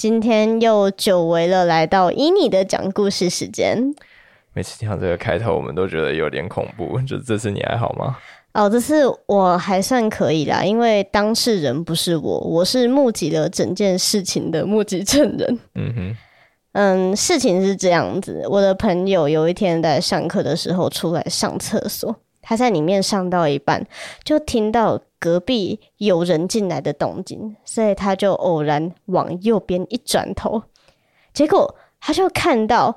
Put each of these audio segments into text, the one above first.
今天又久违了，来到伊妮的讲故事时间。每次听到这个开头，我们都觉得有点恐怖。就 这次你还好吗？哦，这次我还算可以啦，因为当事人不是我，我是目击了整件事情的目击证人。嗯哼，嗯，事情是这样子，我的朋友有一天在上课的时候出来上厕所，他在里面上到一半，就听到隔壁有人进来的动静，所以他就偶然往右边一转头，结果他就看到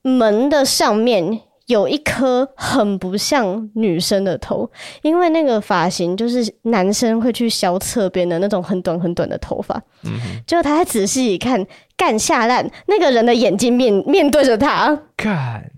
门的上面有一颗很不像女生的头，因为那个发型就是男生会去削侧边的那种很短很短的头发。嗯哼，结果他还仔细一看，干下烂，那个人的眼睛面面对着他，干。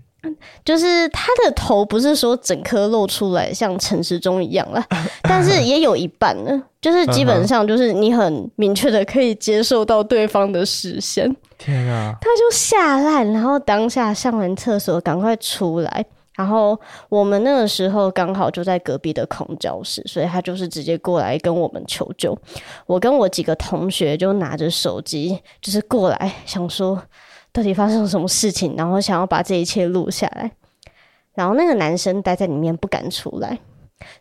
就是他的头不是说整颗露出来像陈时中一样啦，但是也有一半呢，就是基本上就是你很明确的可以接受到对方的视线。天啊！他就吓烂，然后当下上完厕所赶快出来，然后我们那个时候刚好就在隔壁的空教室，所以他就是直接过来跟我们求救。我跟我几个同学就拿着手机，就是过来想说。到底发生了什么事情？然后想要把这一切录下来，然后那个男生待在里面不敢出来，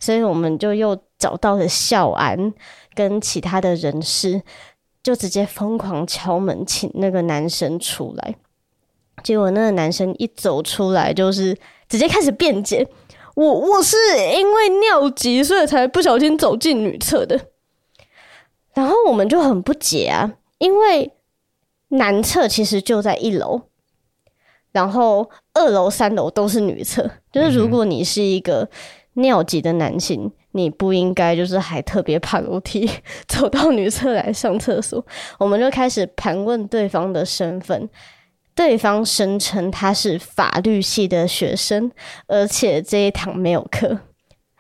所以我们就又找到了校安跟其他的人士，就直接疯狂敲门请那个男生出来。结果那个男生一走出来，就是直接开始辩解：“我我是因为尿急，所以才不小心走进女厕的。”然后我们就很不解啊，因为。男厕其实就在一楼，然后二楼、三楼都是女厕。就是如果你是一个尿急的男性，你不应该就是还特别爬楼梯 走到女厕来上厕所。我们就开始盘问对方的身份，对方声称他是法律系的学生，而且这一堂没有课。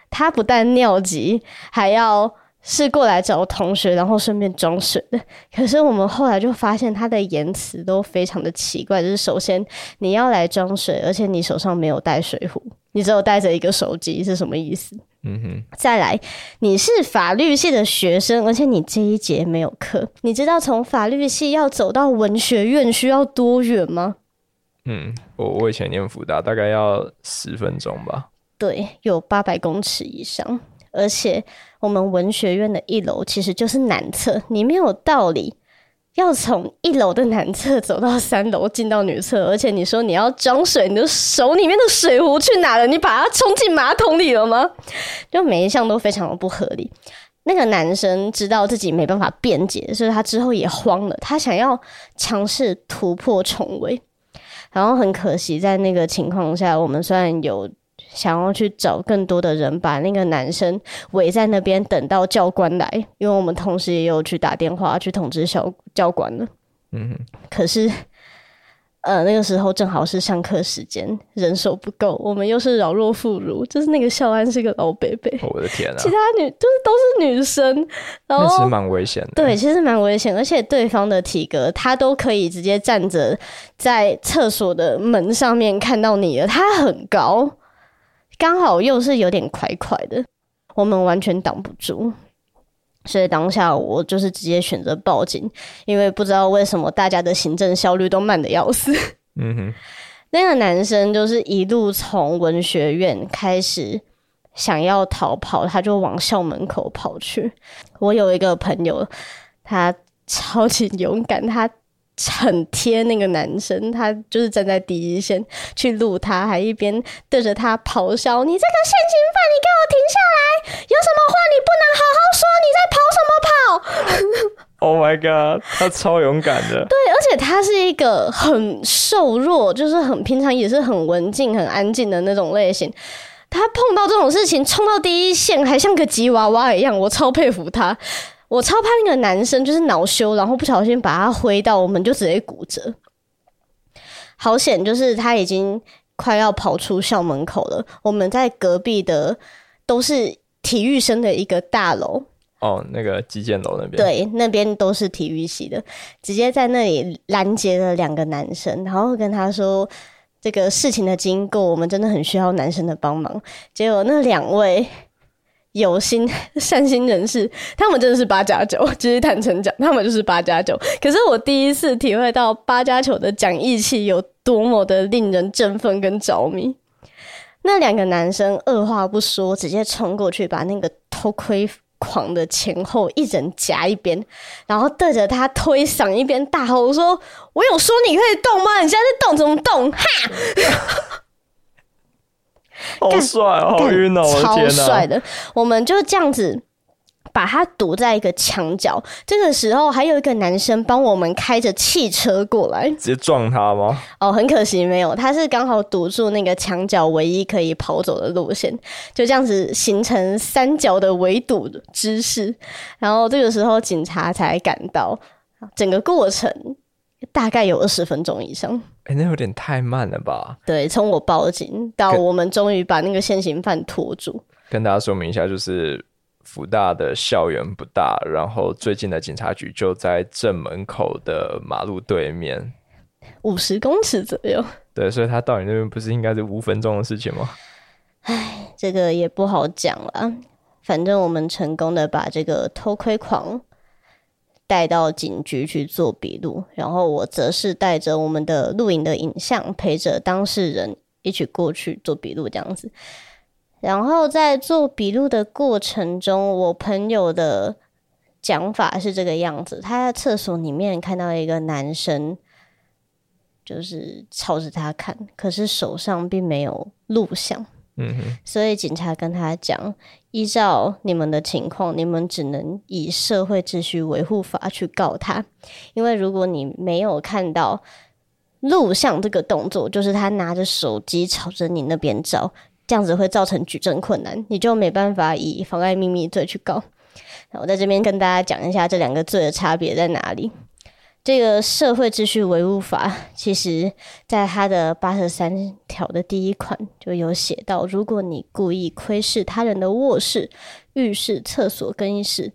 他不但尿急，还要。是过来找同学，然后顺便装水的。可是我们后来就发现他的言辞都非常的奇怪。就是首先你要来装水，而且你手上没有带水壶，你只有带着一个手机，是什么意思？嗯哼。再来，你是法律系的学生，而且你这一节没有课。你知道从法律系要走到文学院需要多远吗？嗯，我我以前念福大，大概要十分钟吧。对，有八百公尺以上。而且我们文学院的一楼其实就是男厕，你没有道理要从一楼的男厕走到三楼进到女厕。而且你说你要装水，你的手里面的水壶去哪了？你把它冲进马桶里了吗？就每一项都非常的不合理。那个男生知道自己没办法辩解，所以他之后也慌了，他想要尝试突破重围。然后很可惜，在那个情况下，我们虽然有。想要去找更多的人，把那个男生围在那边，等到教官来。因为我们同时也有去打电话去通知小教官了。嗯哼。可是，呃，那个时候正好是上课时间，人手不够，我们又是老弱妇孺，就是那个校安是个老伯伯。我的天啊！其他女就是都是女生，然后其实蛮危险的。对，其实蛮危险，而且对方的体格，他都可以直接站着在厕所的门上面看到你了。他很高。刚好又是有点快快的，我们完全挡不住，所以当下我就是直接选择报警，因为不知道为什么大家的行政效率都慢的要死。嗯哼，那个男生就是一路从文学院开始想要逃跑，他就往校门口跑去。我有一个朋友，他超级勇敢，他。很贴那个男生，他就是站在第一线去录他，还一边对着他咆哮：“你这个现行犯，你给我停下来！有什么话你不能好好说？你在跑什么跑？”Oh my god，他超勇敢的。对，而且他是一个很瘦弱，就是很平常也是很文静、很安静的那种类型。他碰到这种事情，冲到第一线，还像个吉娃娃一样，我超佩服他。我超怕那个男生就是恼羞，然后不小心把他挥到，我们就直接骨折。好险，就是他已经快要跑出校门口了。我们在隔壁的都是体育生的一个大楼。哦，那个击剑楼那边。对，那边都是体育系的，直接在那里拦截了两个男生，然后跟他说这个事情的经过，我们真的很需要男生的帮忙。结果那两位。有心 善心人士，他们真的是八加九，其实坦诚讲，他们就是八加九。可是我第一次体会到八加九的讲义气有多么的令人振奋跟着迷。那两个男生二话不说，直接冲过去把那个偷窥狂的前后一人夹一边，然后对着他推搡一边大吼说：“我有说你可以动吗？你现在在动怎么动？哈！” 好帅哦，好晕哦，超帅的！我们就这样子把他堵在一个墙角。这个时候，还有一个男生帮我们开着汽车过来，直接撞他吗？哦，很可惜没有，他是刚好堵住那个墙角唯一可以跑走的路线，就这样子形成三角的围堵姿势。然后这个时候警察才赶到，整个过程大概有二十分钟以上。哎、欸，那有点太慢了吧？对，从我报警到我们终于把那个现行犯拖住。跟，大家说明一下，就是福大的校园不大，然后最近的警察局就在正门口的马路对面，五十公尺左右。对，所以他到你那边不是应该是五分钟的事情吗？哎，这个也不好讲了。反正我们成功的把这个偷窥狂。带到警局去做笔录，然后我则是带着我们的录影的影像，陪着当事人一起过去做笔录，这样子。然后在做笔录的过程中，我朋友的讲法是这个样子：他在厕所里面看到一个男生，就是朝着他看，可是手上并没有录像。嗯哼，所以警察跟他讲，依照你们的情况，你们只能以社会秩序维护法去告他，因为如果你没有看到录像这个动作，就是他拿着手机朝着你那边照，这样子会造成举证困难，你就没办法以妨碍秘密罪去告。我在这边跟大家讲一下这两个罪的差别在哪里。这个社会秩序维护法，其实在它的八十三条的第一款就有写到，如果你故意窥视他人的卧室、浴室、厕所、更衣室，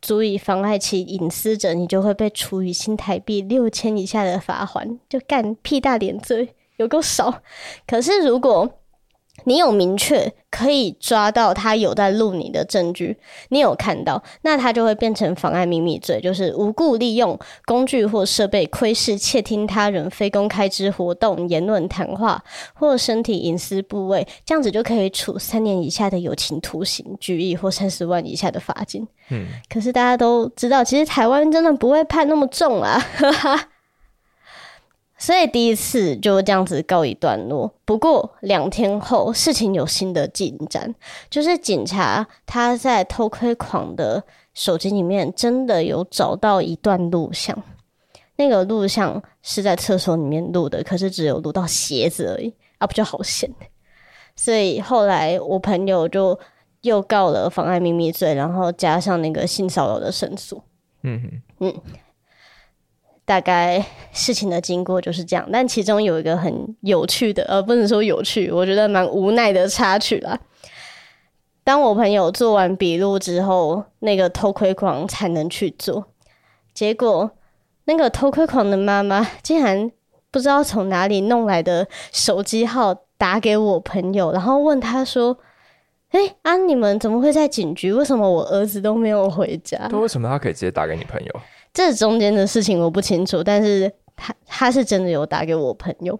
足以妨碍其隐私者，你就会被处以新台币六千以下的罚锾，就干屁大点罪，有够少。可是如果你有明确可以抓到他有在录你的证据，你有看到，那他就会变成妨碍秘密罪，就是无故利用工具或设备窥视、窃听他人非公开之活动、言论、谈话或身体隐私部位，这样子就可以处三年以下的有期徒刑、拘役或三十万以下的罚金。嗯，可是大家都知道，其实台湾真的不会判那么重啊，哈哈。所以第一次就这样子告一段落。不过两天后，事情有新的进展，就是警察他在偷窥狂的手机里面真的有找到一段录像。那个录像是在厕所里面录的，可是只有录到鞋子而已，啊，不就好险？所以后来我朋友就又告了妨碍秘密罪，然后加上那个性骚扰的申诉。嗯哼，嗯。大概事情的经过就是这样，但其中有一个很有趣的，呃，不能说有趣，我觉得蛮无奈的插曲啦。当我朋友做完笔录之后，那个偷窥狂才能去做，结果那个偷窥狂的妈妈竟然不知道从哪里弄来的手机号打给我朋友，然后问他说：“哎，啊，你们怎么会在警局？为什么我儿子都没有回家？”那为什么他可以直接打给你朋友？这中间的事情我不清楚，但是他他是真的有打给我朋友，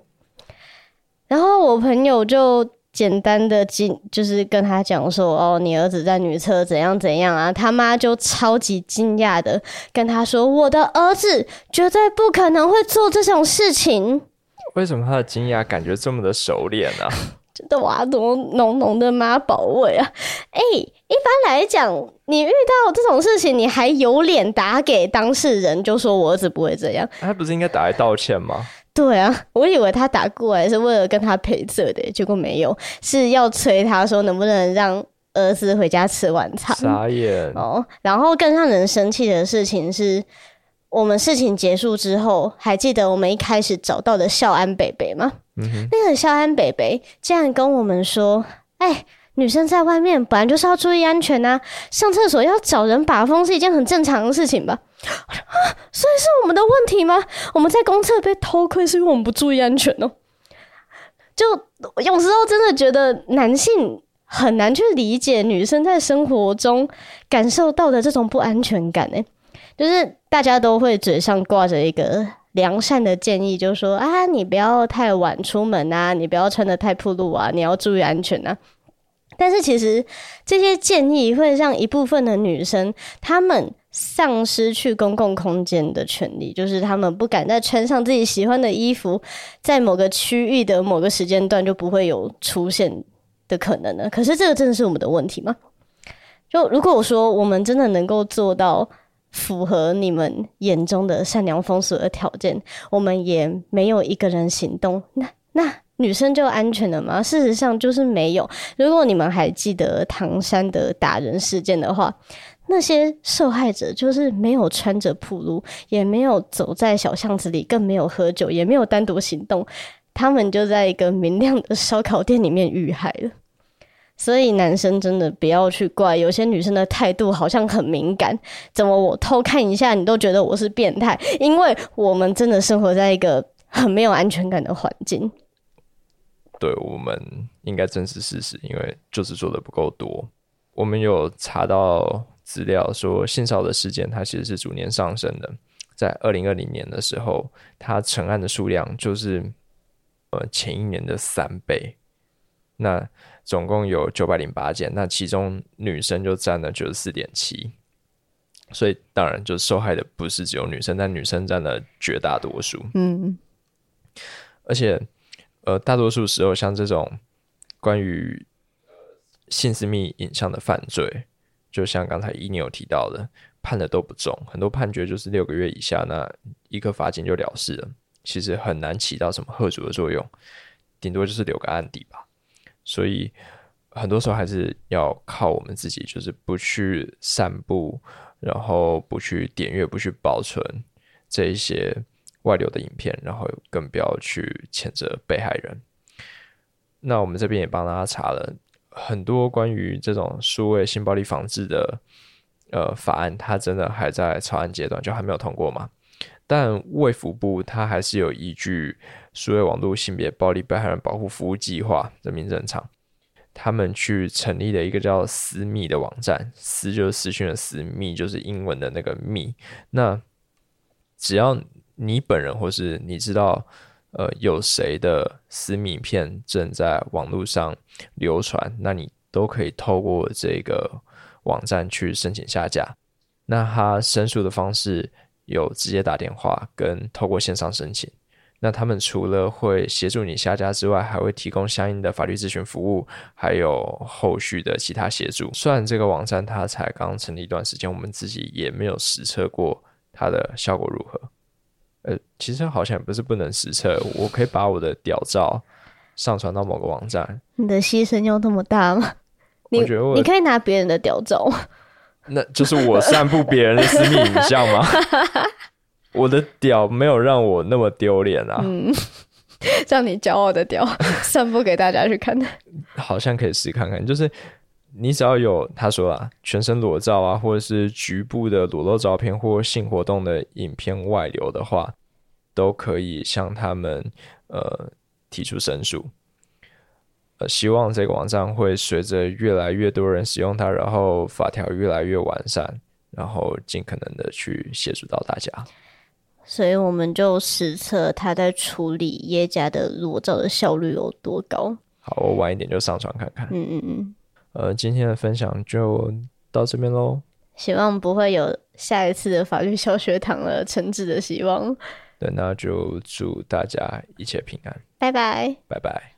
然后我朋友就简单的进，就是跟他讲说，哦，你儿子在女厕怎样怎样啊，他妈就超级惊讶的跟他说，我的儿子绝对不可能会做这种事情。为什么他的惊讶感觉这么的熟练呢？真的哇，多浓浓的妈宝味啊！哎、欸，一般来讲，你遇到这种事情，你还有脸打给当事人，就说我儿子不会这样？他不是应该打来道歉吗？对啊，我以为他打过来是为了跟他赔罪的，结果没有，是要催他说能不能让儿子回家吃晚餐。傻眼哦！然后更让人生气的事情是，我们事情结束之后，还记得我们一开始找到的孝安北北吗？嗯，那个孝安北北竟然跟我们说：“哎、欸，女生在外面本来就是要注意安全呐，上厕所要找人把风是一件很正常的事情吧？啊，所以是我们的问题吗？我们在公厕被偷窥是因为我们不注意安全哦。就有时候真的觉得男性很难去理解女生在生活中感受到的这种不安全感诶，就是大家都会嘴上挂着一个良善的建议，就是说啊，你不要太晚出门啊，你不要穿得太暴露啊，你要注意安全啊。但是其实这些建议会让一部分的女生，她们丧失去公共空间的权利，就是她们不敢再穿上自己喜欢的衣服，在某个区域的某个时间段就不会有出现的可能呢。可是这个真的是我们的问题吗？就如果我说我们真的能够做到。符合你们眼中的善良风俗的条件，我们也没有一个人行动，那那女生就安全了吗？事实上就是没有。如果你们还记得唐山的打人事件的话，那些受害者就是没有穿着暴露，也没有走在小巷子里，更没有喝酒，也没有单独行动，他们就在一个明亮的烧烤店里面遇害了。所以男生真的不要去怪，有些女生的态度好像很敏感，怎么我偷看一下你都觉得我是变态？因为我们真的生活在一个很没有安全感的环境。对，我们应该正视事实，因为就是做的不够多。我们有查到资料说，性骚扰的事件它其实是逐年上升的，在二零二零年的时候，它成案的数量就是呃前一年的三倍。那总共有九百零八件，那其中女生就占了九十四点七，所以当然就受害的不是只有女生，但女生占了绝大多数。嗯，而且呃，大多数时候像这种关于性私密影像的犯罪，就像刚才伊妮有提到的，判的都不重，很多判决就是六个月以下，那一个罚金就了事了，其实很难起到什么吓阻的作用，顶多就是留个案底吧。所以很多时候还是要靠我们自己，就是不去散布，然后不去点阅，不去保存这一些外流的影片，然后更不要去谴责被害人。那我们这边也帮大家查了很多关于这种数位性暴力防治的呃法案，它真的还在草案阶段，就还没有通过嘛。但卫福部它还是有依据数位网络性别暴力被害人保护服务计划的名正常，他们去成立了一个叫“私密”的网站，“私”就是私讯的“私”，“密”就是英文的那个“密”。那只要你本人或是你知道，呃，有谁的私密片正在网络上流传，那你都可以透过这个网站去申请下架。那他申诉的方式。有直接打电话跟透过线上申请，那他们除了会协助你下架之外，还会提供相应的法律咨询服务，还有后续的其他协助。虽然这个网站它才刚成立一段时间，我们自己也没有实测过它的效果如何。呃，其实好像也不是不能实测，我可以把我的屌照上传到某个网站。你的牺牲要那么大吗？你我觉得你可以拿别人的屌照。那就是我散布别人的私密影像吗？我的屌没有让我那么丢脸啊！嗯，让你骄傲的屌散布给大家去看，好像可以试看看。就是你只要有他说啊，全身裸照啊，或者是局部的裸露照片或性活动的影片外流的话，都可以向他们呃提出申诉。呃，希望这个网站会随着越来越多人使用它，然后法条越来越完善，然后尽可能的去协助到大家。所以我们就实测他在处理耶加的裸照的效率有多高。好，我晚一点就上传看看。嗯嗯嗯。呃，今天的分享就到这边喽。希望不会有下一次的法律小学堂了，诚挚的希望。对，那就祝大家一切平安。拜拜。拜拜。